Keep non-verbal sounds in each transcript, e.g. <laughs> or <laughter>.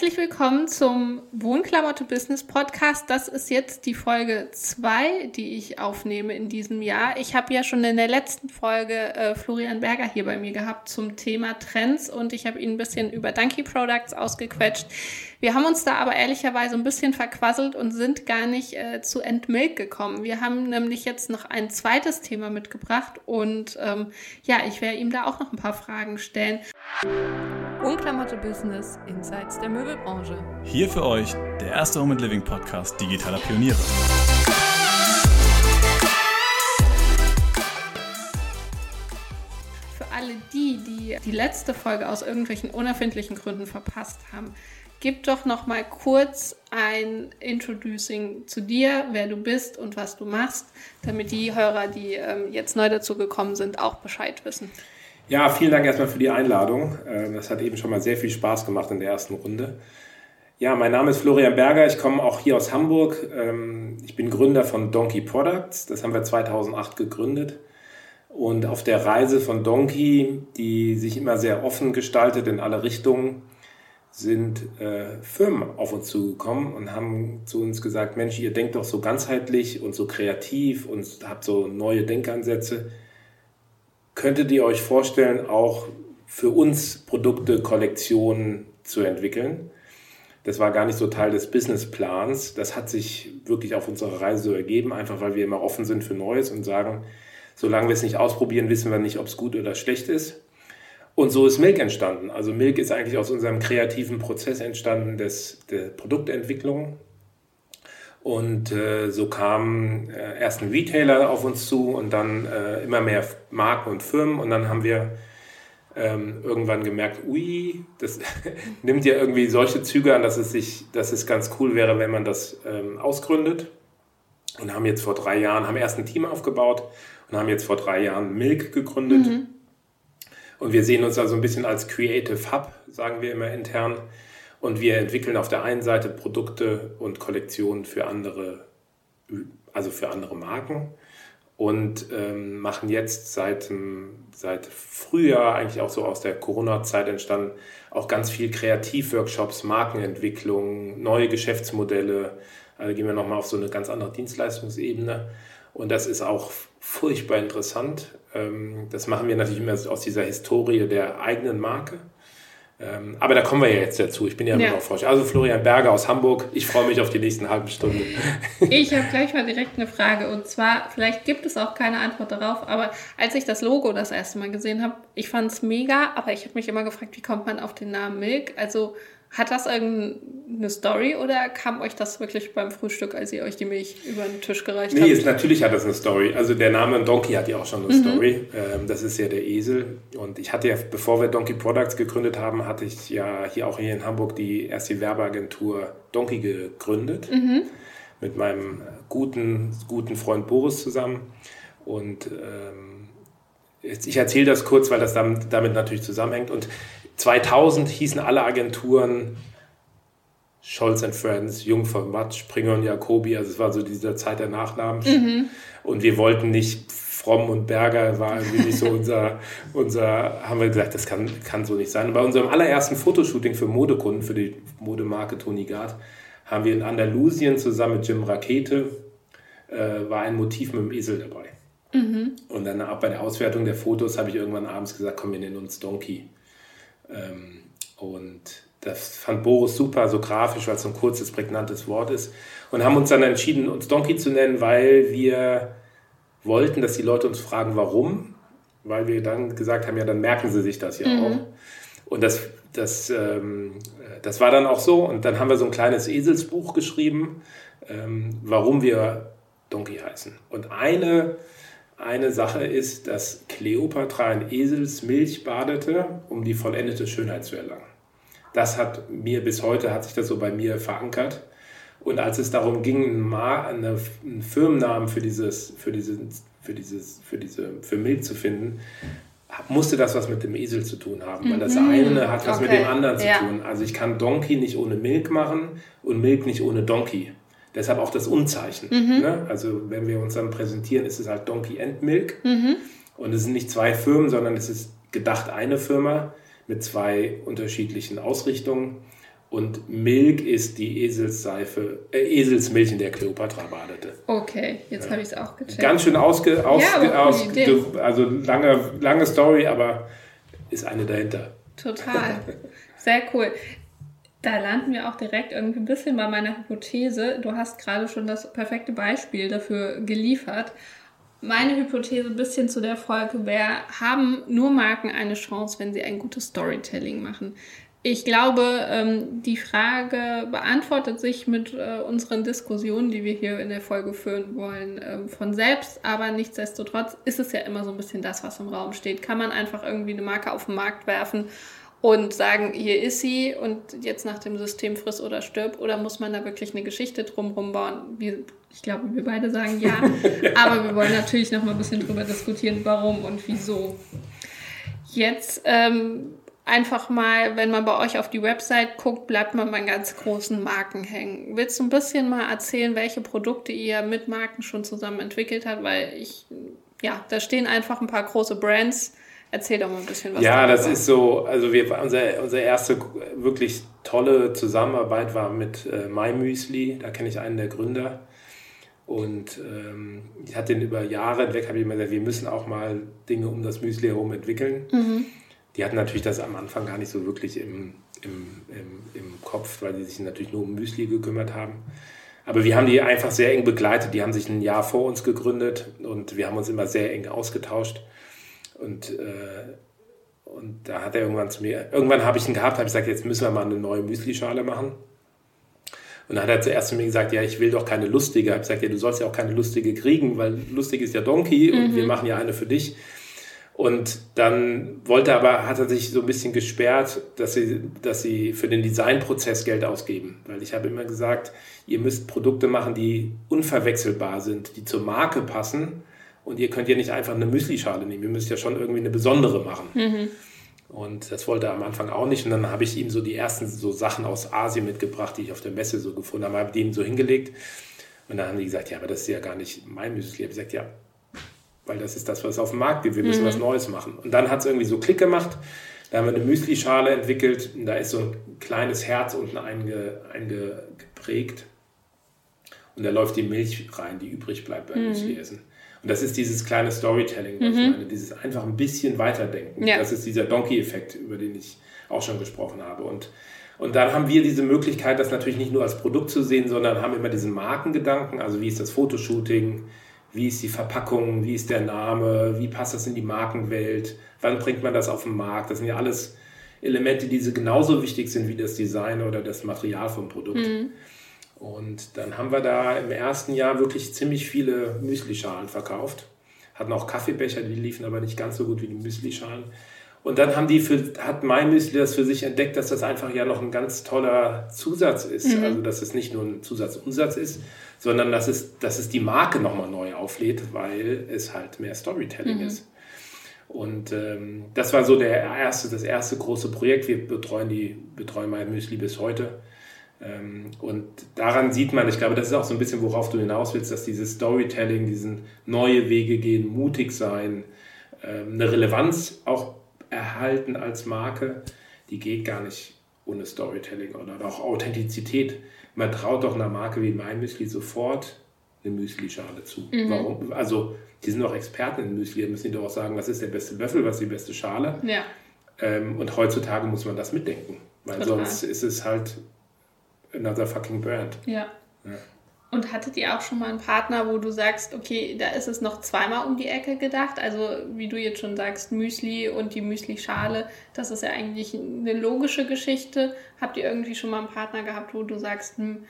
Herzlich willkommen zum Wohnklamotte Business Podcast. Das ist jetzt die Folge 2, die ich aufnehme in diesem Jahr. Ich habe ja schon in der letzten Folge äh, Florian Berger hier bei mir gehabt zum Thema Trends und ich habe ihn ein bisschen über Donkey Products ausgequetscht. Wir haben uns da aber ehrlicherweise ein bisschen verquasselt und sind gar nicht äh, zu Endmilk gekommen. Wir haben nämlich jetzt noch ein zweites Thema mitgebracht und ähm, ja, ich werde ihm da auch noch ein paar Fragen stellen. Wohnklamotte Business Insights der Möbelbranche. Hier für euch der erste Home and Living Podcast digitaler Pioniere. Für alle die, die die letzte Folge aus irgendwelchen unerfindlichen Gründen verpasst haben, gib doch noch mal kurz ein Introducing zu dir, wer du bist und was du machst, damit die Hörer, die ähm, jetzt neu dazu gekommen sind, auch Bescheid wissen. Ja, vielen Dank erstmal für die Einladung. Ähm, das hat eben schon mal sehr viel Spaß gemacht in der ersten Runde. Ja, mein Name ist Florian Berger. Ich komme auch hier aus Hamburg. Ähm, ich bin Gründer von Donkey Products. Das haben wir 2008 gegründet. Und auf der Reise von Donkey, die sich immer sehr offen gestaltet in alle Richtungen, sind äh, Firmen auf uns zugekommen und haben zu uns gesagt, Mensch, ihr denkt doch so ganzheitlich und so kreativ und habt so neue Denkansätze könntet ihr euch vorstellen, auch für uns Produkte, Kollektionen zu entwickeln? Das war gar nicht so Teil des Businessplans. Das hat sich wirklich auf unserer Reise so ergeben, einfach weil wir immer offen sind für Neues und sagen, solange wir es nicht ausprobieren, wissen wir nicht, ob es gut oder schlecht ist. Und so ist Milk entstanden. Also Milk ist eigentlich aus unserem kreativen Prozess entstanden des, der Produktentwicklung. Und äh, so kamen äh, erst ein Retailer auf uns zu und dann äh, immer mehr Marken und Firmen. Und dann haben wir ähm, irgendwann gemerkt, ui, das <laughs> nimmt ja irgendwie solche Züge an, dass es, sich, dass es ganz cool wäre, wenn man das ähm, ausgründet. Und haben jetzt vor drei Jahren, haben erst ein Team aufgebaut und haben jetzt vor drei Jahren Milk gegründet. Mhm. Und wir sehen uns also ein bisschen als Creative Hub, sagen wir immer intern. Und wir entwickeln auf der einen Seite Produkte und Kollektionen für andere, also für andere Marken und ähm, machen jetzt seit, seit Frühjahr, eigentlich auch so aus der Corona-Zeit entstanden, auch ganz viel Kreativworkshops, Markenentwicklung, neue Geschäftsmodelle. Also gehen wir nochmal auf so eine ganz andere Dienstleistungsebene. Und das ist auch furchtbar interessant. Ähm, das machen wir natürlich immer aus dieser Historie der eigenen Marke. Ähm, aber da kommen wir ja jetzt dazu. Ich bin ja, ja. immer noch Frosch. Also Florian Berger aus Hamburg. Ich freue mich auf die nächsten halben Stunden. <laughs> Ich habe gleich mal direkt eine Frage. Und zwar, vielleicht gibt es auch keine Antwort darauf, aber als ich das Logo das erste Mal gesehen habe, ich fand es mega, aber ich habe mich immer gefragt, wie kommt man auf den Namen Milk? Also hat das irgendeine Story oder kam euch das wirklich beim Frühstück, als ihr euch die Milch über den Tisch gereicht nee, habt? Nee, natürlich hat das eine Story. Also der Name Donkey hat ja auch schon eine mhm. Story. Ähm, das ist ja der Esel. Und ich hatte ja, bevor wir Donkey Products gegründet haben, hatte ich ja hier auch hier in Hamburg die erste Werbeagentur Donkey gegründet. Mhm. Mit meinem guten, guten Freund Boris zusammen. Und ähm, ich erzähle das kurz, weil das damit, damit natürlich zusammenhängt. Und 2000 hießen alle Agenturen Scholz Friends, Jung von Matt, Springer und Jacobi, also es war so diese Zeit der Nachnamen. Mhm. Und wir wollten nicht Fromm und Berger, war irgendwie nicht so unser, <laughs> unser, haben wir gesagt, das kann, kann so nicht sein. Und bei unserem allerersten Fotoshooting für Modekunden, für die Modemarke Tony Gard, haben wir in Andalusien zusammen mit Jim Rakete, äh, war ein Motiv mit dem Esel dabei. Mhm. Und dann ab bei der Auswertung der Fotos habe ich irgendwann abends gesagt, komm, wir nennen uns Donkey. Ähm, und das fand Boris super, so grafisch, weil es so ein kurzes, prägnantes Wort ist. Und haben uns dann entschieden, uns Donkey zu nennen, weil wir wollten, dass die Leute uns fragen, warum. Weil wir dann gesagt haben, ja, dann merken sie sich das ja mhm. auch. Und das, das, ähm, das war dann auch so. Und dann haben wir so ein kleines Eselsbuch geschrieben, ähm, warum wir Donkey heißen. Und eine eine Sache ist, dass Kleopatra in Eselsmilch badete, um die vollendete Schönheit zu erlangen. Das hat mir bis heute, hat sich das so bei mir verankert. Und als es darum ging, einen, Firmennamen für dieses, für dieses, für dieses, für diese, für Milch zu finden, musste das was mit dem Esel zu tun haben, weil das mhm. eine hat was okay. mit dem anderen zu ja. tun. Also ich kann Donkey nicht ohne Milk machen und Milk nicht ohne Donkey. Deshalb auch das Unzeichen. Mhm. Ne? Also wenn wir uns dann präsentieren, ist es halt Donkey and Milk. Mhm. Und es sind nicht zwei Firmen, sondern es ist gedacht eine Firma mit zwei unterschiedlichen Ausrichtungen. Und Milk ist die Eselsseife, äh, Eselsmilch, in der Kleopatra badete. Okay, jetzt ja. habe ich es auch gecheckt. Ganz schön ausge, ausge, ja, ausge also lange, lange Story, aber ist eine dahinter. Total. Sehr cool. Da landen wir auch direkt irgendwie ein bisschen bei meiner Hypothese. Du hast gerade schon das perfekte Beispiel dafür geliefert. Meine Hypothese ein bisschen zu der Folge wäre, haben nur Marken eine Chance, wenn sie ein gutes Storytelling machen? Ich glaube, ähm, die Frage beantwortet sich mit äh, unseren Diskussionen, die wir hier in der Folge führen wollen, ähm, von selbst. Aber nichtsdestotrotz ist es ja immer so ein bisschen das, was im Raum steht. Kann man einfach irgendwie eine Marke auf den Markt werfen und sagen, hier ist sie und jetzt nach dem System friss oder stirb? Oder muss man da wirklich eine Geschichte drumherum bauen? Wir, ich glaube, wir beide sagen ja. <laughs> aber wir wollen natürlich noch mal ein bisschen drüber diskutieren, warum und wieso. Jetzt ähm, einfach mal, wenn man bei euch auf die Website guckt, bleibt man bei ganz großen Marken hängen. Willst du ein bisschen mal erzählen, welche Produkte ihr mit Marken schon zusammen entwickelt habt? Weil ich, ja, da stehen einfach ein paar große Brands. Erzähl doch mal ein bisschen was. Ja, das ist so, also wir, unser, unsere erste wirklich tolle Zusammenarbeit war mit äh, MyMüsli. Da kenne ich einen der Gründer. Und ähm, ich hatte den über Jahre hinweg, habe ich immer gesagt, wir müssen auch mal Dinge um das Müsli herum entwickeln. Mhm die hatten natürlich das am Anfang gar nicht so wirklich im, im, im, im Kopf, weil sie sich natürlich nur um Müsli gekümmert haben. Aber wir haben die einfach sehr eng begleitet. Die haben sich ein Jahr vor uns gegründet und wir haben uns immer sehr eng ausgetauscht. Und, äh, und da hat er irgendwann zu mir, irgendwann habe ich ihn gehabt, habe ich gesagt, jetzt müssen wir mal eine neue Müslischale machen. Und dann hat er zuerst zu mir gesagt, ja, ich will doch keine lustige. Ich habe gesagt, ja, du sollst ja auch keine lustige kriegen, weil lustig ist ja Donkey und mhm. wir machen ja eine für dich. Und dann wollte aber, hat er sich so ein bisschen gesperrt, dass sie, dass sie für den Designprozess Geld ausgeben. Weil ich habe immer gesagt, ihr müsst Produkte machen, die unverwechselbar sind, die zur Marke passen. Und ihr könnt ja nicht einfach eine Müslischale nehmen. Ihr müsst ja schon irgendwie eine besondere machen. Mhm. Und das wollte er am Anfang auch nicht. Und dann habe ich ihm so die ersten so Sachen aus Asien mitgebracht, die ich auf der Messe so gefunden habe, habe die ihm so hingelegt. Und dann haben die gesagt, ja, aber das ist ja gar nicht mein Müsli. Ich habe gesagt, ja, weil das ist das, was auf dem Markt gibt. Wir müssen mhm. was Neues machen. Und dann hat es irgendwie so Klick gemacht. Da haben wir eine Müsli-Schale entwickelt. Und da ist so ein kleines Herz unten einge, eingeprägt. Und da läuft die Milch rein, die übrig bleibt beim mhm. Müsli-Essen. Und das ist dieses kleine Storytelling, was mhm. ich meine, dieses einfach ein bisschen weiterdenken. Ja. Das ist dieser Donkey-Effekt, über den ich auch schon gesprochen habe. Und, und dann haben wir diese Möglichkeit, das natürlich nicht nur als Produkt zu sehen, sondern haben immer diesen Markengedanken, also wie ist das Fotoshooting, wie ist die Verpackung, wie ist der Name, wie passt das in die Markenwelt, wann bringt man das auf den Markt. Das sind ja alles Elemente, die genauso wichtig sind wie das Design oder das Material vom Produkt. Mhm. Und dann haben wir da im ersten Jahr wirklich ziemlich viele Müslischalen verkauft. Hatten auch Kaffeebecher, die liefen aber nicht ganz so gut wie die Müslischalen. Und dann haben die für, hat mein Müsli das für sich entdeckt, dass das einfach ja noch ein ganz toller Zusatz ist. Mhm. Also, dass es nicht nur ein Zusatzumsatz ist, sondern dass es, dass es die Marke nochmal neu auflädt, weil es halt mehr Storytelling mhm. ist. Und ähm, das war so der erste, das erste große Projekt. Wir betreuen die, betreuen mein Müsli bis heute. Ähm, und daran sieht man, ich glaube, das ist auch so ein bisschen, worauf du hinaus willst, dass dieses Storytelling, diesen neue Wege gehen, mutig sein, ähm, eine Relevanz auch erhalten als Marke, die geht gar nicht ohne Storytelling oder auch Authentizität. Man traut doch einer Marke wie mein Müsli sofort eine Müsli-Schale zu. Mhm. Warum? Also, die sind doch Experten in Müsli, da müssen die doch auch sagen, was ist der beste Löffel, was ist die beste Schale. Ja. Ähm, und heutzutage muss man das mitdenken, weil Total. sonst ist es halt another fucking brand. Ja. ja. Und hattet ihr auch schon mal einen Partner, wo du sagst, okay, da ist es noch zweimal um die Ecke gedacht? Also wie du jetzt schon sagst, Müsli und die Müsli-Schale, das ist ja eigentlich eine logische Geschichte. Habt ihr irgendwie schon mal einen Partner gehabt, wo du sagst, hm,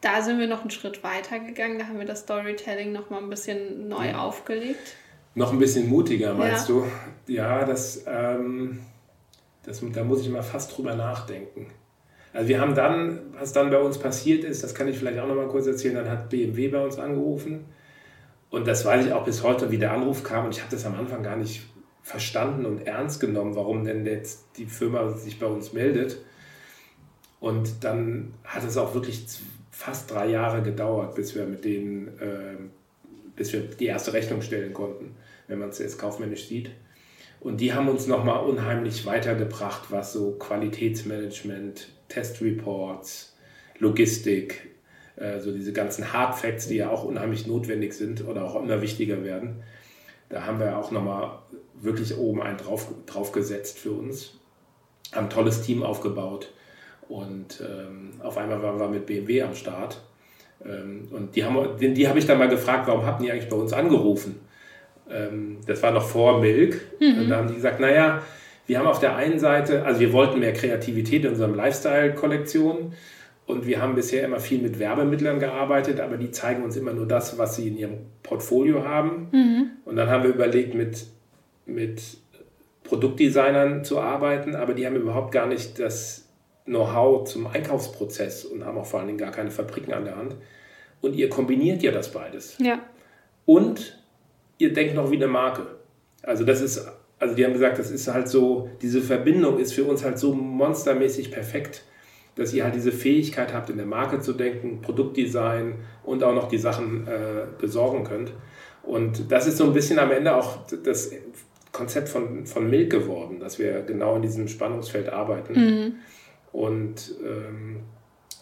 da sind wir noch einen Schritt weiter gegangen, da haben wir das Storytelling noch mal ein bisschen neu ja. aufgelegt? Noch ein bisschen mutiger, meinst ja. du? Ja, das, ähm, das, da muss ich mal fast drüber nachdenken. Also wir haben dann, was dann bei uns passiert ist, das kann ich vielleicht auch noch mal kurz erzählen, dann hat BMW bei uns angerufen und das weiß ich auch bis heute, wie der Anruf kam und ich habe das am Anfang gar nicht verstanden und ernst genommen, warum denn jetzt die Firma sich bei uns meldet. Und dann hat es auch wirklich fast drei Jahre gedauert, bis wir mit denen, äh, bis wir die erste Rechnung stellen konnten, wenn man es jetzt kaufmännisch sieht. Und die haben uns nochmal unheimlich weitergebracht, was so Qualitätsmanagement Testreports, Logistik, äh, so diese ganzen Hard Facts, die ja auch unheimlich notwendig sind oder auch immer wichtiger werden. Da haben wir auch nochmal wirklich oben einen drauf, drauf gesetzt für uns, haben ein tolles Team aufgebaut und ähm, auf einmal waren wir mit BMW am Start. Ähm, und die, haben, die, die habe ich dann mal gefragt, warum habt ihr eigentlich bei uns angerufen? Ähm, das war noch vor Milk. Mhm. Und da haben die gesagt, naja, wir haben auf der einen Seite, also wir wollten mehr Kreativität in unserem Lifestyle-Kollektion und wir haben bisher immer viel mit Werbemittlern gearbeitet, aber die zeigen uns immer nur das, was sie in ihrem Portfolio haben. Mhm. Und dann haben wir überlegt, mit, mit Produktdesignern zu arbeiten, aber die haben überhaupt gar nicht das Know-how zum Einkaufsprozess und haben auch vor allen Dingen gar keine Fabriken an der Hand. Und ihr kombiniert ja das beides. Ja. Und ihr denkt noch wie eine Marke. Also das ist, also die haben gesagt, das ist halt so, diese Verbindung ist für uns halt so monstermäßig perfekt, dass ihr halt diese Fähigkeit habt, in der Marke zu denken, Produktdesign und auch noch die Sachen äh, besorgen könnt. Und das ist so ein bisschen am Ende auch das Konzept von, von Milk geworden, dass wir genau in diesem Spannungsfeld arbeiten. Mhm. Und ähm,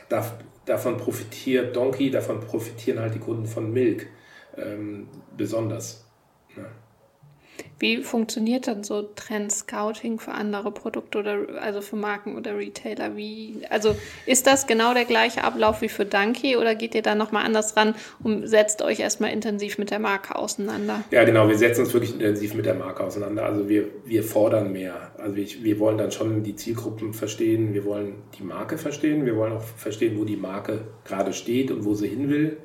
da, davon profitiert Donkey, davon profitieren halt die Kunden von Milk ähm, besonders. Wie funktioniert dann so Trend-Scouting für andere Produkte oder also für Marken oder Retailer? Wie, also ist das genau der gleiche Ablauf wie für Donkey oder geht ihr da nochmal anders ran und setzt euch erstmal intensiv mit der Marke auseinander? Ja, genau, wir setzen uns wirklich intensiv mit der Marke auseinander. Also wir, wir fordern mehr. Also wir, wir wollen dann schon die Zielgruppen verstehen, wir wollen die Marke verstehen, wir wollen auch verstehen, wo die Marke gerade steht und wo sie hin will.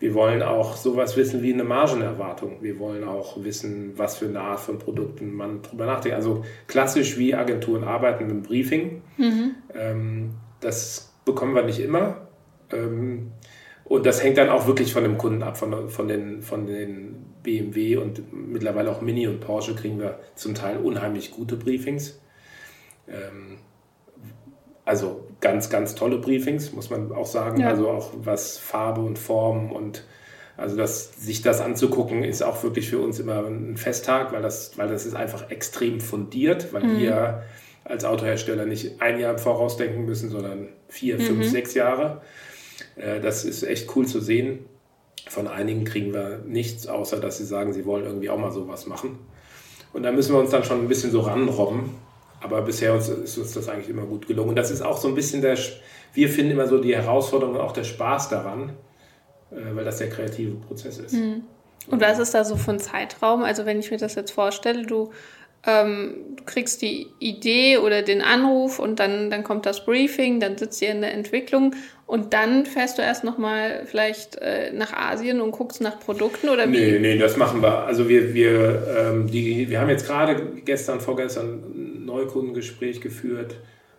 Wir wollen auch sowas wissen wie eine Margenerwartung. Wir wollen auch wissen, was für eine Art von Produkten man drüber nachdenkt. Also klassisch wie Agenturen arbeiten mit einem Briefing. Mhm. Ähm, das bekommen wir nicht immer. Ähm, und das hängt dann auch wirklich von dem Kunden ab, von, von, den, von den BMW und mittlerweile auch Mini und Porsche kriegen wir zum Teil unheimlich gute Briefings. Ähm, also ganz, ganz tolle Briefings, muss man auch sagen. Ja. Also auch was Farbe und Form und also das, sich das anzugucken, ist auch wirklich für uns immer ein Festtag, weil das, weil das ist einfach extrem fundiert, weil mhm. wir als Autohersteller nicht ein Jahr vorausdenken müssen, sondern vier, mhm. fünf, sechs Jahre. Äh, das ist echt cool zu sehen. Von einigen kriegen wir nichts, außer dass sie sagen, sie wollen irgendwie auch mal sowas machen. Und da müssen wir uns dann schon ein bisschen so ranrobben aber bisher ist uns das eigentlich immer gut gelungen. Und das ist auch so ein bisschen der, wir finden immer so die Herausforderung und auch der Spaß daran, äh, weil das der kreative Prozess ist. Mhm. Und was ist da so für ein Zeitraum? Also wenn ich mir das jetzt vorstelle, du, ähm, du kriegst die Idee oder den Anruf und dann, dann kommt das Briefing, dann sitzt ihr in der Entwicklung und dann fährst du erst nochmal vielleicht äh, nach Asien und guckst nach Produkten oder wie? Nee, nee, das machen wir. Also wir, wir, ähm, die, wir haben jetzt gerade gestern, vorgestern Neukundengespräch geführt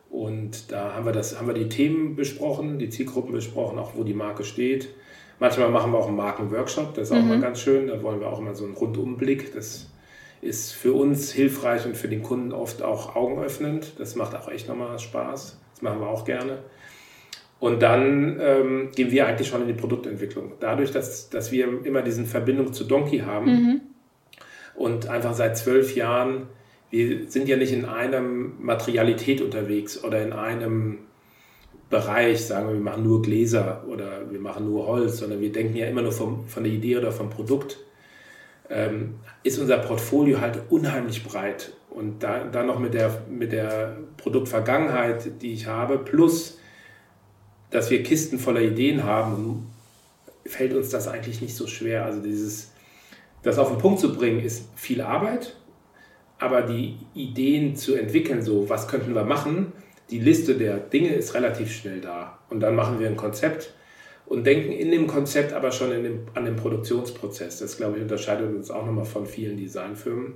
und da haben wir, das, haben wir die Themen besprochen, die Zielgruppen besprochen, auch wo die Marke steht. Manchmal machen wir auch einen Markenworkshop, das ist auch mhm. mal ganz schön. Da wollen wir auch mal so einen Rundumblick. Das ist für uns hilfreich und für den Kunden oft auch augenöffnend. Das macht auch echt nochmal Spaß. Das machen wir auch gerne. Und dann ähm, gehen wir eigentlich schon in die Produktentwicklung. Dadurch, dass, dass wir immer diesen Verbindung zu Donkey haben mhm. und einfach seit zwölf Jahren wir sind ja nicht in einem Materialität unterwegs oder in einem Bereich, sagen wir, wir machen nur Gläser oder wir machen nur Holz, sondern wir denken ja immer nur vom, von der Idee oder vom Produkt, ähm, ist unser Portfolio halt unheimlich breit. Und da, dann noch mit der, mit der Produktvergangenheit, die ich habe, plus, dass wir Kisten voller Ideen haben, fällt uns das eigentlich nicht so schwer. Also dieses, das auf den Punkt zu bringen, ist viel Arbeit, aber die Ideen zu entwickeln, so was könnten wir machen, die Liste der Dinge ist relativ schnell da. Und dann machen wir ein Konzept und denken in dem Konzept aber schon dem, an den Produktionsprozess. Das, glaube ich, unterscheidet uns auch nochmal von vielen Designfirmen.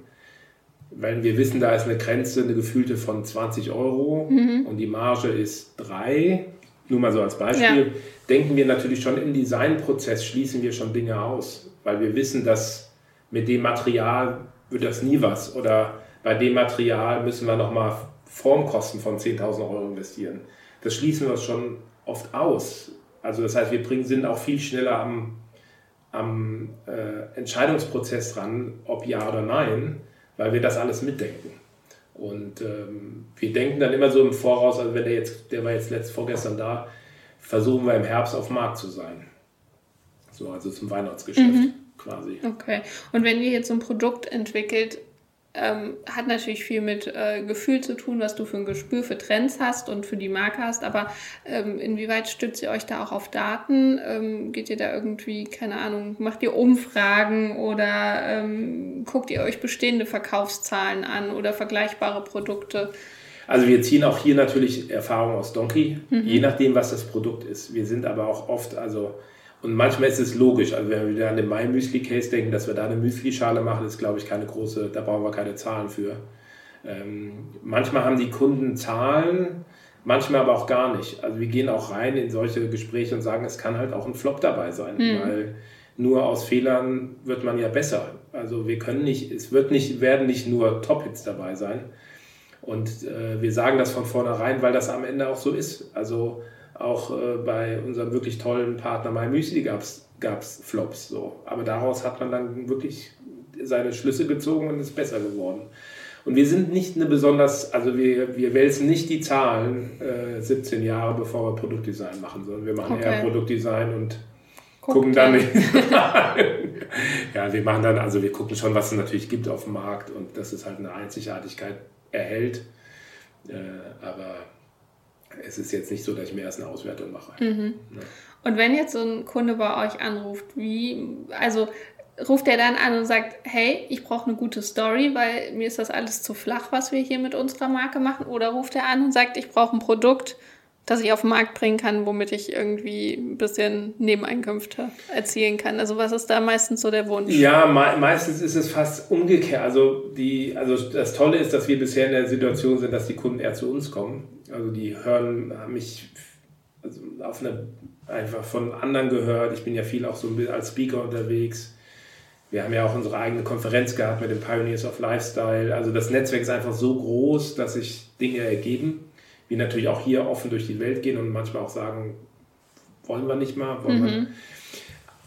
Weil wir wissen, da ist eine Grenze, eine gefühlte von 20 Euro mhm. und die Marge ist 3. Nur mal so als Beispiel. Ja. Denken wir natürlich schon im Designprozess, schließen wir schon Dinge aus, weil wir wissen, dass mit dem Material wird das nie was. Oder bei dem Material müssen wir nochmal Formkosten von 10.000 Euro investieren. Das schließen wir schon oft aus. Also das heißt, wir bringen, sind auch viel schneller am, am äh, Entscheidungsprozess dran, ob ja oder nein, weil wir das alles mitdenken. Und ähm, wir denken dann immer so im Voraus, also wenn der jetzt, der war jetzt letzt vorgestern da, versuchen wir im Herbst auf Markt zu sein. So, also zum Weihnachtsgeschäft mhm. Quasi. Okay. Und wenn ihr jetzt so ein Produkt entwickelt, ähm, hat natürlich viel mit äh, Gefühl zu tun, was du für ein Gespür für Trends hast und für die Marke hast. Aber ähm, inwieweit stützt ihr euch da auch auf Daten? Ähm, geht ihr da irgendwie, keine Ahnung, macht ihr Umfragen oder ähm, guckt ihr euch bestehende Verkaufszahlen an oder vergleichbare Produkte? Also wir ziehen auch hier natürlich Erfahrungen aus Donkey, mhm. je nachdem, was das Produkt ist. Wir sind aber auch oft, also und manchmal ist es logisch, also wenn wir an den Mai Müsli Case denken, dass wir da eine Müsli-Schale machen, ist glaube ich keine große, da brauchen wir keine Zahlen für. Ähm, manchmal haben die Kunden Zahlen, manchmal aber auch gar nicht. Also wir gehen auch rein in solche Gespräche und sagen, es kann halt auch ein Flop dabei sein, mhm. weil nur aus Fehlern wird man ja besser. Also wir können nicht, es wird nicht, werden nicht nur Top-Hits dabei sein. Und äh, wir sagen das von vornherein, weil das am Ende auch so ist. Also auch äh, bei unserem wirklich tollen Partner MyMüsli gab es Flops. So. Aber daraus hat man dann wirklich seine Schlüsse gezogen und ist besser geworden. Und wir sind nicht eine besonders, also wir, wir wälzen nicht die Zahlen äh, 17 Jahre, bevor wir Produktdesign machen, sondern wir machen okay. eher Produktdesign und Guckt gucken dann <laughs> ja, wir machen dann, also wir gucken schon, was es natürlich gibt auf dem Markt und dass es halt eine Einzigartigkeit erhält. Äh, aber es ist jetzt nicht so, dass ich mir erst eine Auswertung mache. Mhm. Ja. Und wenn jetzt so ein Kunde bei euch anruft, wie, also ruft er dann an und sagt, hey, ich brauche eine gute Story, weil mir ist das alles zu flach, was wir hier mit unserer Marke machen? Oder ruft er an und sagt, ich brauche ein Produkt, das ich auf den Markt bringen kann, womit ich irgendwie ein bisschen Nebeneinkünfte erzielen kann. Also was ist da meistens so der Wunsch? Ja, me meistens ist es fast umgekehrt. Also, die, also das Tolle ist, dass wir bisher in der Situation sind, dass die Kunden eher zu uns kommen. Also die hören mich also auf eine, einfach von anderen gehört. Ich bin ja viel auch so als Speaker unterwegs. Wir haben ja auch unsere eigene Konferenz gehabt mit den Pioneers of Lifestyle. Also das Netzwerk ist einfach so groß, dass sich Dinge ergeben wir natürlich auch hier offen durch die Welt gehen und manchmal auch sagen, wollen wir nicht mal, wollen mhm. wir.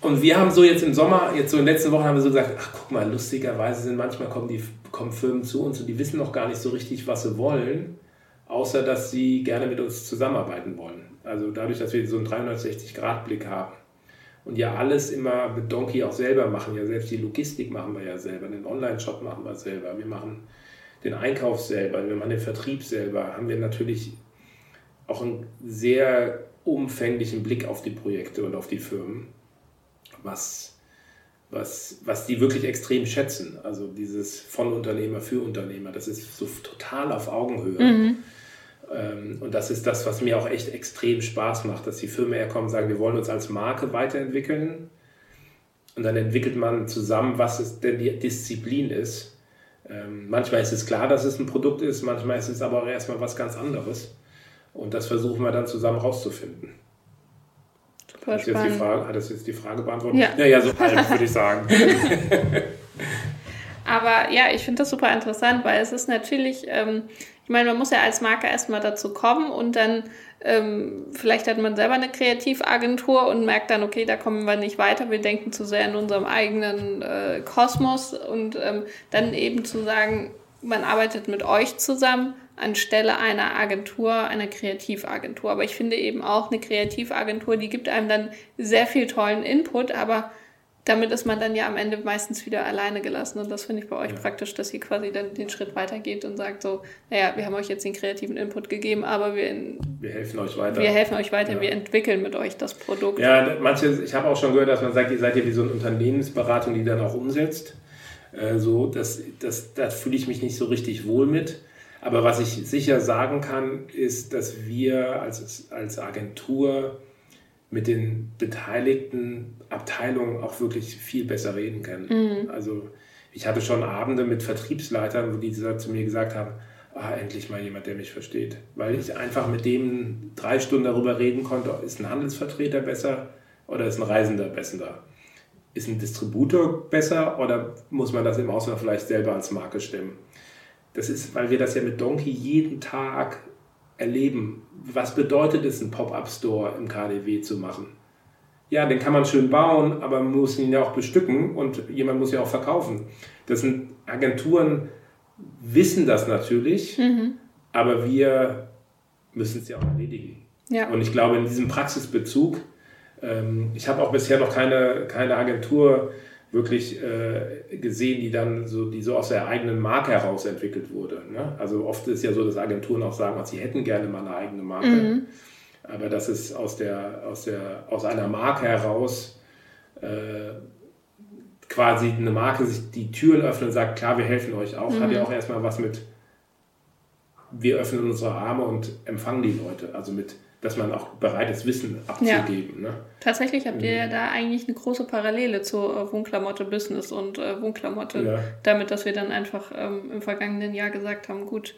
Und wir haben so jetzt im Sommer, jetzt so in den letzten Wochen haben wir so gesagt, ach guck mal, lustigerweise sind manchmal kommen die kommen Firmen zu uns und die wissen noch gar nicht so richtig, was sie wollen, außer dass sie gerne mit uns zusammenarbeiten wollen. Also dadurch, dass wir so einen 360-Grad-Blick haben und ja alles immer mit Donkey auch selber machen, ja selbst die Logistik machen wir ja selber, den Online-Shop machen wir selber, wir machen den Einkauf selber, wir machen den Vertrieb selber, haben wir natürlich auch einen sehr umfänglichen Blick auf die Projekte und auf die Firmen, was, was, was die wirklich extrem schätzen. Also dieses von Unternehmer für Unternehmer, das ist so total auf Augenhöhe. Mhm. Ähm, und das ist das, was mir auch echt extrem Spaß macht, dass die Firmen herkommen und sagen, wir wollen uns als Marke weiterentwickeln. Und dann entwickelt man zusammen, was es denn die Disziplin ist ähm, manchmal ist es klar, dass es ein Produkt ist, manchmal ist es aber auch erstmal was ganz anderes. Und das versuchen wir dann zusammen rauszufinden. Super hat, jetzt die Frage, hat das jetzt die Frage beantwortet? Ja, ja, ja so halb würde ich sagen. <laughs> aber ja, ich finde das super interessant, weil es ist natürlich, ähm, ich meine, man muss ja als Marke erstmal dazu kommen und dann ähm, vielleicht hat man selber eine Kreativagentur und merkt dann, okay, da kommen wir nicht weiter, wir denken zu sehr in unserem eigenen äh, Kosmos und ähm, dann eben zu sagen, man arbeitet mit euch zusammen anstelle einer Agentur, einer Kreativagentur. Aber ich finde eben auch eine Kreativagentur, die gibt einem dann sehr viel tollen Input, aber damit ist man dann ja am Ende meistens wieder alleine gelassen. Und das finde ich bei euch ja. praktisch, dass ihr quasi dann den Schritt weitergeht und sagt so, naja, wir haben euch jetzt den kreativen Input gegeben, aber wir, wir helfen euch weiter. Wir helfen euch weiter, ja. wir entwickeln mit euch das Produkt. Ja, manche, ich habe auch schon gehört, dass man sagt, ihr seid ja wie so eine Unternehmensberatung, die dann auch umsetzt. Äh, so, das, das, da fühle ich mich nicht so richtig wohl mit. Aber was ich sicher sagen kann, ist, dass wir als, als Agentur mit den beteiligten Abteilungen auch wirklich viel besser reden können. Mhm. Also ich hatte schon Abende mit Vertriebsleitern, wo die zu mir gesagt haben, ah, endlich mal jemand, der mich versteht. Weil ich einfach mit dem drei Stunden darüber reden konnte, ist ein Handelsvertreter besser oder ist ein Reisender besser? Ist ein Distributor besser oder muss man das im Ausland vielleicht selber als Marke stemmen? Das ist, weil wir das ja mit Donkey jeden Tag erleben. Was bedeutet es, einen Pop-up-Store im KDW zu machen? Ja, den kann man schön bauen, aber man muss ihn ja auch bestücken und jemand muss ja auch verkaufen. Das sind Agenturen, wissen das natürlich, mhm. aber wir müssen es ja auch erledigen. Ja. Und ich glaube, in diesem Praxisbezug, ähm, ich habe auch bisher noch keine, keine Agentur wirklich äh, gesehen, die dann so, die so aus der eigenen Marke heraus entwickelt wurde. Ne? Also oft ist ja so, dass Agenturen auch sagen, sie hätten gerne mal eine eigene Marke. Mhm. Aber das ist aus, der, aus, der, aus einer Marke heraus äh, quasi eine Marke sich die Türen öffnet und sagt, klar, wir helfen euch auch, mhm. hat ja auch erstmal was mit, wir öffnen unsere Arme und empfangen die Leute. Also mit dass man auch bereit ist, Wissen abzugeben. Ja. Ne? Tatsächlich habt ihr ja mhm. da eigentlich eine große Parallele zur äh, Wohnklamotte Business und äh, Wohnklamotte, ja. damit, dass wir dann einfach ähm, im vergangenen Jahr gesagt haben, gut,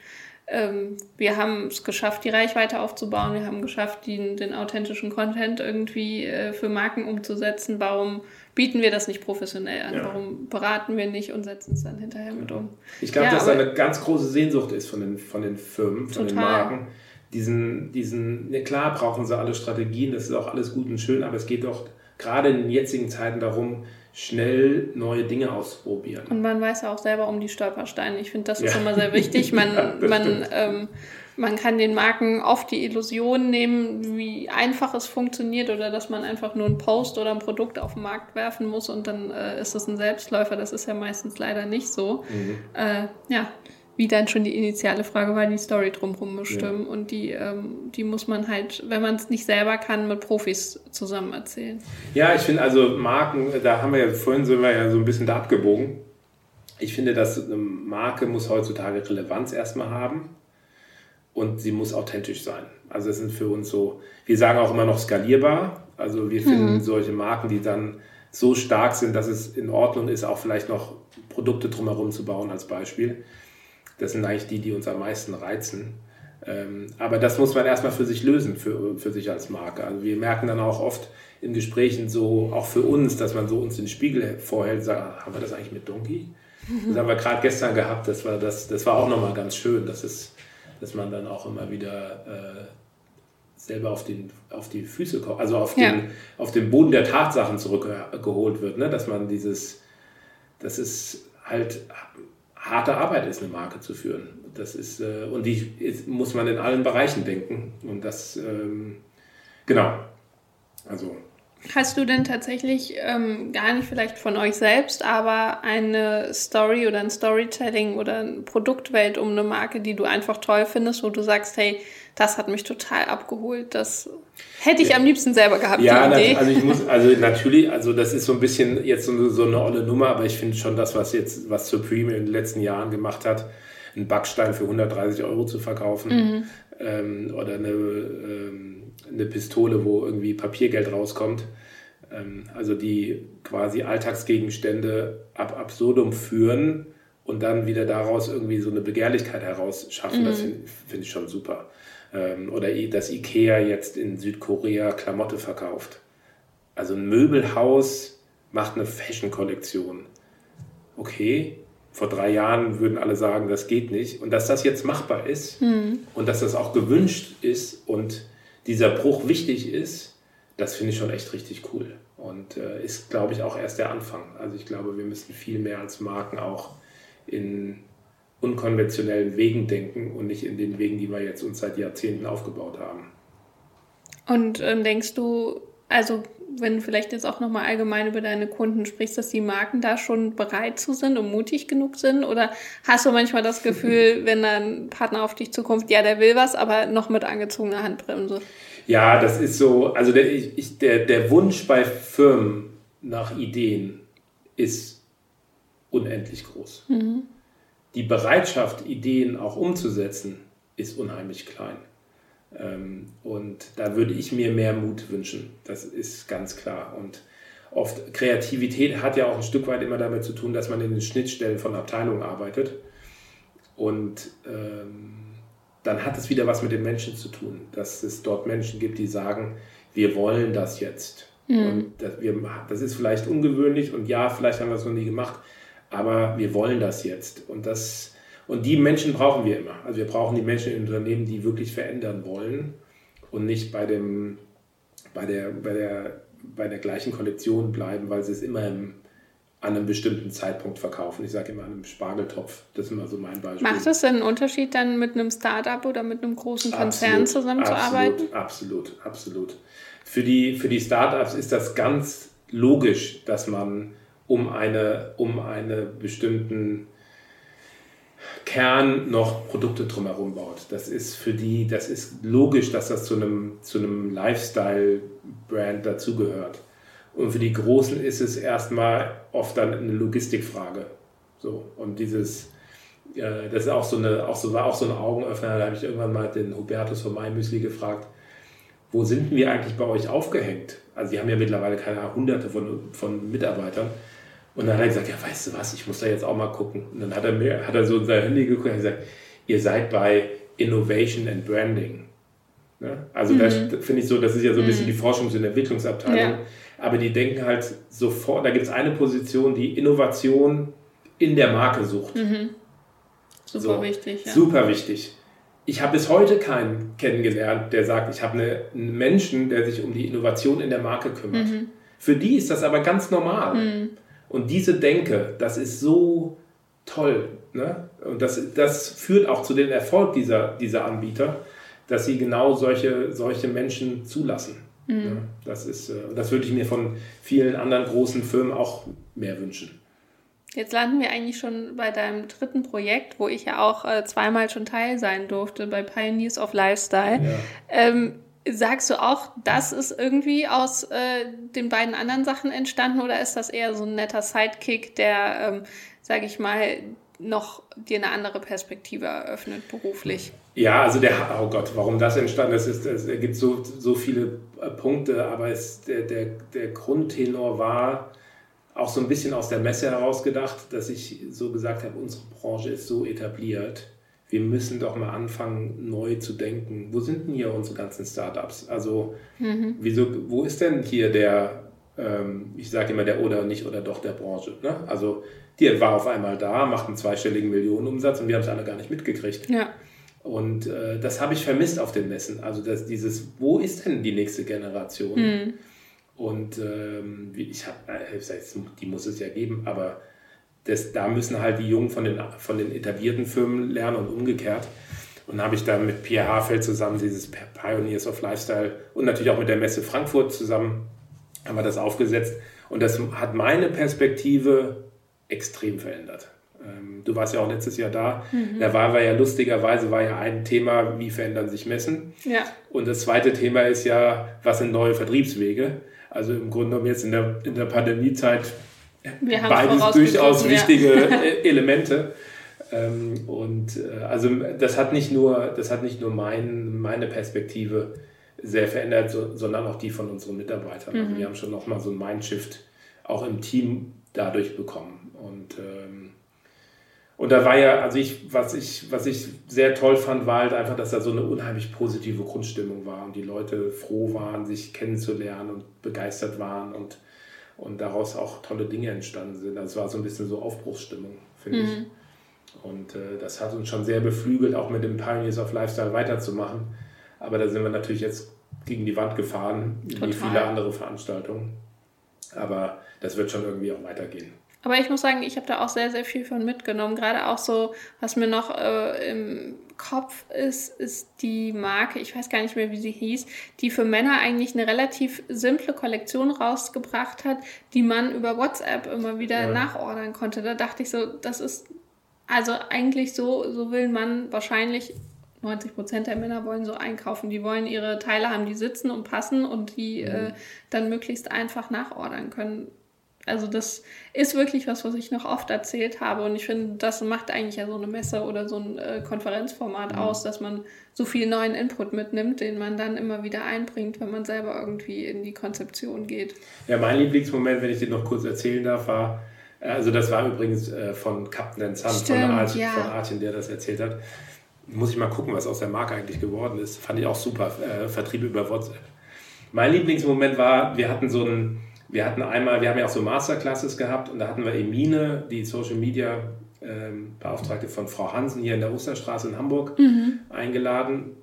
ähm, wir haben es geschafft, die Reichweite aufzubauen, wir haben geschafft, den, den authentischen Content irgendwie äh, für Marken umzusetzen. Warum bieten wir das nicht professionell an? Ja. Warum beraten wir nicht und setzen es dann hinterher mit um? Ich glaube, ja, dass da eine ganz große Sehnsucht ist von den, von den Firmen, von total. den Marken diesen, diesen, ne, klar brauchen sie alle Strategien, das ist auch alles gut und schön, aber es geht doch gerade in den jetzigen Zeiten darum, schnell neue Dinge auszuprobieren. Und man weiß ja auch selber um die Stolpersteine. Ich finde, das ist ja. immer sehr wichtig. <laughs> Man, ja, man, ähm, man kann den Marken oft die Illusion nehmen, wie einfach es funktioniert oder dass man einfach nur einen Post oder ein Produkt auf den Markt werfen muss und dann äh, ist es ein Selbstläufer. Das ist ja meistens leider nicht so. Mhm. Äh, ja, wie dann schon die initiale Frage war, die Story drumherum bestimmen. Ja. Und die, ähm, die muss man halt, wenn man es nicht selber kann, mit Profis zusammen erzählen. Ja, ich finde also Marken, da haben wir ja vorhin sind wir ja so ein bisschen da abgebogen. Ich finde, dass eine Marke muss heutzutage Relevanz erstmal haben und sie muss authentisch sein. Also es sind für uns so, wir sagen auch immer noch skalierbar. Also wir finden mhm. solche Marken, die dann so stark sind, dass es in Ordnung ist, auch vielleicht noch Produkte drumherum zu bauen als Beispiel. Das sind eigentlich die, die uns am meisten reizen. Ähm, aber das muss man erstmal für sich lösen, für, für sich als Marke. Also wir merken dann auch oft in Gesprächen so, auch für uns, dass man so uns den Spiegel vorhält, sagt, haben wir das eigentlich mit Donkey? Das haben wir gerade gestern gehabt, das war, das, das war auch nochmal ganz schön, dass, es, dass man dann auch immer wieder äh, selber auf, den, auf die Füße kommt, also auf, ja. den, auf den Boden der Tatsachen zurückgeholt wird, ne? dass man dieses, das ist halt harte Arbeit ist, eine Marke zu führen. Das ist, äh, und die ist, muss man in allen Bereichen denken. Und das, ähm, genau. Also. Hast du denn tatsächlich ähm, gar nicht vielleicht von euch selbst, aber eine Story oder ein Storytelling oder eine Produktwelt um eine Marke, die du einfach toll findest, wo du sagst, hey, das hat mich total abgeholt. Das hätte ich ja. am liebsten selber gehabt. Ja, also ich muss, also natürlich, also das ist so ein bisschen jetzt so, so eine olle Nummer, aber ich finde schon das, was jetzt, was Supreme in den letzten Jahren gemacht hat, einen Backstein für 130 Euro zu verkaufen mhm. ähm, oder eine, ähm, eine Pistole, wo irgendwie Papiergeld rauskommt. Ähm, also die quasi Alltagsgegenstände ab absurdum führen und dann wieder daraus irgendwie so eine Begehrlichkeit herausschaffen, mhm. das finde find ich schon super ähm, oder dass Ikea jetzt in Südkorea Klamotte verkauft. Also ein Möbelhaus macht eine Fashion-Kollektion. Okay, vor drei Jahren würden alle sagen, das geht nicht. Und dass das jetzt machbar ist mhm. und dass das auch gewünscht ist und dieser Bruch wichtig ist, das finde ich schon echt richtig cool. Und äh, ist, glaube ich, auch erst der Anfang. Also ich glaube, wir müssen viel mehr als Marken auch in unkonventionellen Wegen denken und nicht in den Wegen, die wir jetzt uns seit Jahrzehnten aufgebaut haben. Und ähm, denkst du, also wenn du vielleicht jetzt auch nochmal allgemein über deine Kunden sprichst, dass die Marken da schon bereit zu sind und mutig genug sind? Oder hast du manchmal das Gefühl, <laughs> wenn ein Partner auf dich zukommt, ja, der will was, aber noch mit angezogener Handbremse? Ja, das ist so, also der, ich, der, der Wunsch bei Firmen nach Ideen ist unendlich groß. Mhm die Bereitschaft, Ideen auch umzusetzen, ist unheimlich klein. Ähm, und da würde ich mir mehr Mut wünschen. Das ist ganz klar. Und oft Kreativität hat ja auch ein Stück weit immer damit zu tun, dass man in den Schnittstellen von Abteilungen arbeitet. Und ähm, dann hat es wieder was mit den Menschen zu tun, dass es dort Menschen gibt, die sagen, wir wollen das jetzt. Mhm. Und das, wir, das ist vielleicht ungewöhnlich und ja, vielleicht haben wir es noch nie gemacht, aber wir wollen das jetzt. Und, das, und die Menschen brauchen wir immer. Also wir brauchen die Menschen in Unternehmen, die wirklich verändern wollen und nicht bei, dem, bei, der, bei, der, bei der gleichen Kollektion bleiben, weil sie es immer im an einem bestimmten Zeitpunkt verkaufen. Ich sage immer an einem Spargeltopf. Das ist immer so mein Beispiel. Macht das denn einen Unterschied, dann mit einem Startup oder mit einem großen Konzern absolut, zusammenzuarbeiten? Absolut, absolut, absolut. Für die, für die Startups ist das ganz logisch, dass man um eine, um eine bestimmten Kern noch Produkte drumherum baut. Das ist für die, das ist logisch, dass das zu einem, zu einem Lifestyle-Brand dazugehört. Und für die Großen ist es erstmal oft dann eine Logistikfrage. So, und dieses, äh, das ist auch so eine, auch so, war auch so ein Augenöffner, da habe ich irgendwann mal den Hubertus von MyMüsli gefragt, wo sind wir eigentlich bei euch aufgehängt? Also die haben ja mittlerweile keine hunderte von, von Mitarbeitern. Und dann hat er gesagt, ja, weißt du was, ich muss da jetzt auch mal gucken. Und dann hat er mir, hat er so in sein Handy geguckt und gesagt, ihr seid bei Innovation and Branding. Ne? Also mhm. da finde ich so, das ist ja so ein bisschen mhm. die Forschungs- und Entwicklungsabteilung. Ja. Aber die denken halt sofort, da gibt es eine Position, die Innovation in der Marke sucht. Mhm. Super so, wichtig. Ja. Super wichtig. Ich habe bis heute keinen kennengelernt, der sagt, ich habe eine, einen Menschen, der sich um die Innovation in der Marke kümmert. Mhm. Für die ist das aber ganz normal. Und diese Denke, das ist so toll. Ne? Und das, das führt auch zu dem Erfolg dieser, dieser Anbieter, dass sie genau solche, solche Menschen zulassen. Mhm. Ja, das, ist, äh, das würde ich mir von vielen anderen großen Firmen auch mehr wünschen. Jetzt landen wir eigentlich schon bei deinem dritten Projekt, wo ich ja auch äh, zweimal schon Teil sein durfte, bei Pioneers of Lifestyle. Ja. Ähm, Sagst du auch, das ist irgendwie aus äh, den beiden anderen Sachen entstanden oder ist das eher so ein netter Sidekick, der, ähm, sage ich mal, noch dir eine andere Perspektive eröffnet beruflich? Ja, also der, oh Gott, warum das entstanden ist, ist es gibt so, so viele äh, Punkte, aber es, der, der, der Grundtenor war auch so ein bisschen aus der Messe herausgedacht, dass ich so gesagt habe, unsere Branche ist so etabliert wir müssen doch mal anfangen, neu zu denken. Wo sind denn hier unsere ganzen Startups? Also, mhm. wieso, wo ist denn hier der, ähm, ich sage immer der oder nicht oder doch der Branche? Ne? Also, die war auf einmal da, macht einen zweistelligen Millionenumsatz und wir haben es alle gar nicht mitgekriegt. Ja. Und äh, das habe ich vermisst auf den Messen. Also, dass dieses, wo ist denn die nächste Generation? Mhm. Und ähm, ich habe, äh, die muss es ja geben, aber das, da müssen halt die Jungen von den, von den etablierten Firmen lernen und umgekehrt. Und habe ich dann mit Pierre Hafeld zusammen dieses Pioneers of Lifestyle und natürlich auch mit der Messe Frankfurt zusammen haben wir das aufgesetzt. Und das hat meine Perspektive extrem verändert. Ähm, du warst ja auch letztes Jahr da. Mhm. Da war, war ja lustigerweise war ja ein Thema, wie verändern sich Messen. Ja. Und das zweite Thema ist ja, was sind neue Vertriebswege? Also im Grunde genommen jetzt in der, in der Pandemiezeit beides durchaus wichtige ja. <laughs> E- Elemente. Ähm, und äh, also das hat nicht nur, das hat nicht nur mein, meine Perspektive sehr verändert, so, sondern auch die von unseren Mitarbeitern. Also mhm. Also wir haben schon nochmal so ein Mindshift auch im Team dadurch bekommen. Und, ähm, und da war ja, also ich, was ich, was ich sehr toll fand, war halt einfach, dass da so eine unheimlich positive Grundstimmung war und die Leute froh waren, sich kennenzulernen und begeistert waren und und daraus auch tolle Dinge entstanden sind. Also es war so ein bisschen so Aufbruchsstimmung, finde mhm. ich. Und äh, das hat uns schon sehr beflügelt, auch mit dem Pioneers of Lifestyle weiterzumachen. Aber da sind wir natürlich jetzt gegen die Wand gefahren, Total. wie viele andere Veranstaltungen. Aber das wird schon irgendwie auch weitergehen. Aber ich muss sagen, ich habe da auch sehr, sehr viel von mitgenommen. Gerade auch so, was mir noch äh, im Kopf ist, ist die Marke, ich weiß gar nicht mehr, wie sie hieß, die für Männer eigentlich eine relativ simple Kollektion rausgebracht hat, die man über WhatsApp immer wieder ja. nachordern konnte. Da dachte ich so, das ist also eigentlich so, so will man wahrscheinlich 90 Prozent der Männer wollen so einkaufen. Die wollen ihre Teile haben, die sitzen und passen und die mhm. äh, dann möglichst einfach nachordern können. Also das ist wirklich was, was ich noch oft erzählt habe und ich finde, das macht eigentlich ja so eine Messe oder so ein äh, Konferenzformat mhm. aus, dass man so viel neuen Input mitnimmt, den man dann immer wieder einbringt, wenn man selber irgendwie in die Konzeption geht. Ja, mein Lieblingsmoment, wenn ich den noch kurz erzählen darf, war, äh, also das war übrigens äh, von Captain Sun, Stimmt, von, Artin, ja. von Artin, der das erzählt hat. Muss ich mal gucken, was aus der Marke eigentlich geworden ist. Fand ich auch super, äh, Vertrieb über WhatsApp. Mein Lieblingsmoment war, wir hatten so ein wir hatten einmal, wir haben ja auch so Masterclasses gehabt und da hatten wir Emine, die Social Media ähm, Beauftragte von Frau Hansen hier in der Osterstraße in Hamburg, mhm. eingeladen.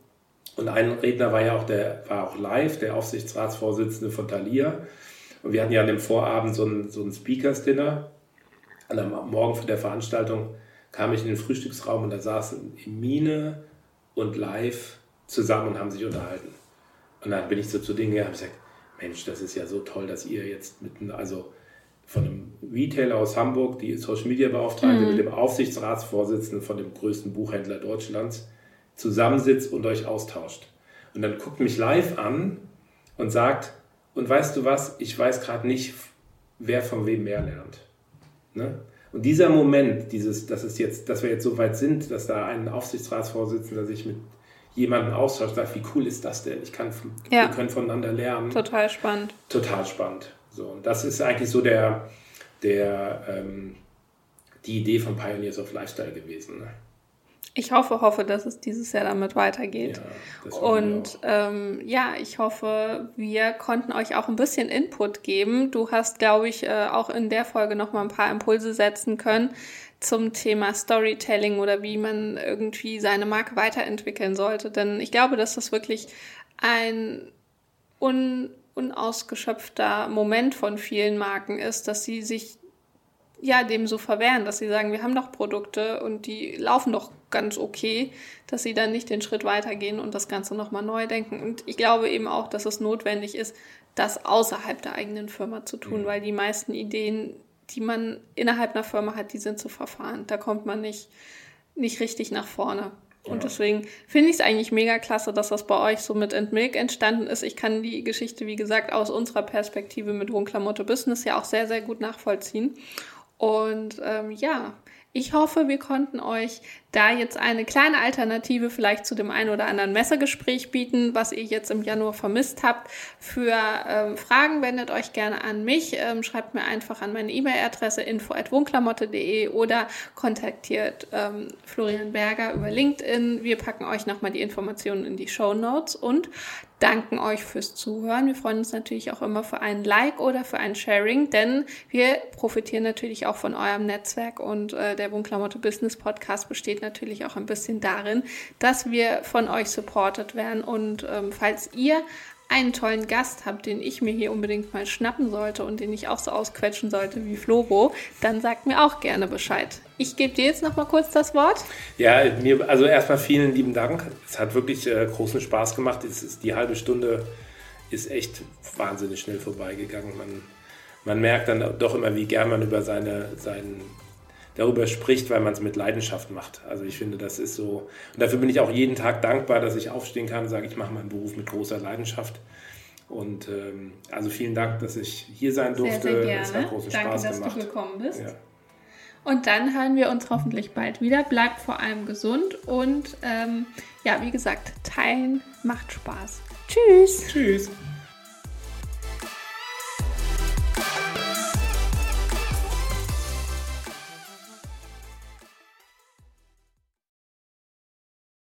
Und ein Redner war ja auch der, war auch live, der Aufsichtsratsvorsitzende von Thalia. Und wir hatten ja an dem Vorabend so ein, so ein Speakers-Dinner. Und am Morgen vor der Veranstaltung kam ich in den Frühstücksraum und da saßen Emine und Live zusammen und haben sich unterhalten. Und dann bin ich so zu denen gegangen und gesagt, Mensch, das ist ja so toll, dass ihr jetzt mit, also von einem Retailer aus Hamburg, die Social Media Beauftragte, mhm. mit dem Aufsichtsratsvorsitzenden von dem größten Buchhändler Deutschlands zusammensitzt und euch austauscht. Und dann guckt mich live an und sagt, und weißt du was, ich weiß gerade nicht, wer von wem mehr lernt. Ne? Und dieser Moment, dieses, dass, es jetzt, dass wir jetzt so weit sind, dass da ein Aufsichtsratsvorsitzender sich mit jemandem austauscht, sagt, wie cool ist das denn? Ich kann, ja. Wir können voneinander lernen. Total spannend. Total spannend. So, und das ist eigentlich so der, der, ähm, die Idee von Pioneers of Lifestyle gewesen. Ne? Ich hoffe, hoffe, dass es dieses Jahr damit weitergeht. Ja, und ähm, ja, ich hoffe, wir konnten euch auch ein bisschen Input geben. Du hast, glaube ich, äh, auch in der Folge noch mal ein paar Impulse setzen können zum Thema Storytelling oder wie man irgendwie seine Marke weiterentwickeln sollte. Denn ich glaube, dass das wirklich ein un unausgeschöpfter Moment von vielen Marken ist, dass sie sich ja dem so verwehren, dass sie sagen, wir haben doch Produkte und die laufen doch ganz okay, dass sie dann nicht den Schritt weitergehen und das Ganze nochmal neu denken. Und ich glaube eben auch, dass es notwendig ist, das außerhalb der eigenen Firma zu tun, mhm. weil die meisten Ideen, die man innerhalb einer Firma hat, die sind zu verfahren. Da kommt man nicht, nicht richtig nach vorne. Und ja. deswegen finde ich es eigentlich mega klasse, dass das bei euch so mit Entmilk entstanden ist. Ich kann die Geschichte, wie gesagt, aus unserer Perspektive mit Wohnklamotte Business ja auch sehr, sehr gut nachvollziehen. Und ähm, ja, ich hoffe, wir konnten euch da jetzt eine kleine Alternative vielleicht zu dem einen oder anderen Messergespräch bieten, was ihr jetzt im Januar vermisst habt. Für ähm, Fragen wendet euch gerne an mich. Ähm, schreibt mir einfach an meine E-Mail-Adresse info.wohnklamotte.de oder kontaktiert ähm, Florian Berger über LinkedIn. Wir packen euch nochmal die Informationen in die Show Notes und danken euch fürs Zuhören. Wir freuen uns natürlich auch immer für ein Like oder für ein Sharing, denn wir profitieren natürlich auch von eurem Netzwerk und äh, der Wohnklamotte Business Podcast besteht natürlich auch ein bisschen darin, dass wir von euch supported werden und ähm, falls ihr einen tollen Gast habt, den ich mir hier unbedingt mal schnappen sollte und den ich auch so ausquetschen sollte wie Floro, dann sagt mir auch gerne Bescheid. Ich gebe dir jetzt noch mal kurz das Wort. Ja, mir, also erstmal vielen lieben Dank. Es hat wirklich äh, großen Spaß gemacht. Ist, die halbe Stunde ist echt wahnsinnig schnell vorbeigegangen. Man, man merkt dann doch immer, wie gern man über seine, seinen darüber spricht, weil man es mit Leidenschaft macht. Also ich finde, das ist so. Und dafür bin ich auch jeden Tag dankbar, dass ich aufstehen kann und sage, ich mache meinen Beruf mit großer Leidenschaft. Und ähm, also vielen Dank, dass ich hier sein durfte. Sehr, sehr gerne. Es hat großen Danke, Spaß dass gemacht. du gekommen bist. Ja. Und dann hören wir uns hoffentlich bald wieder. Bleibt vor allem gesund und ähm, ja, wie gesagt, teilen macht Spaß. Tschüss. Tschüss.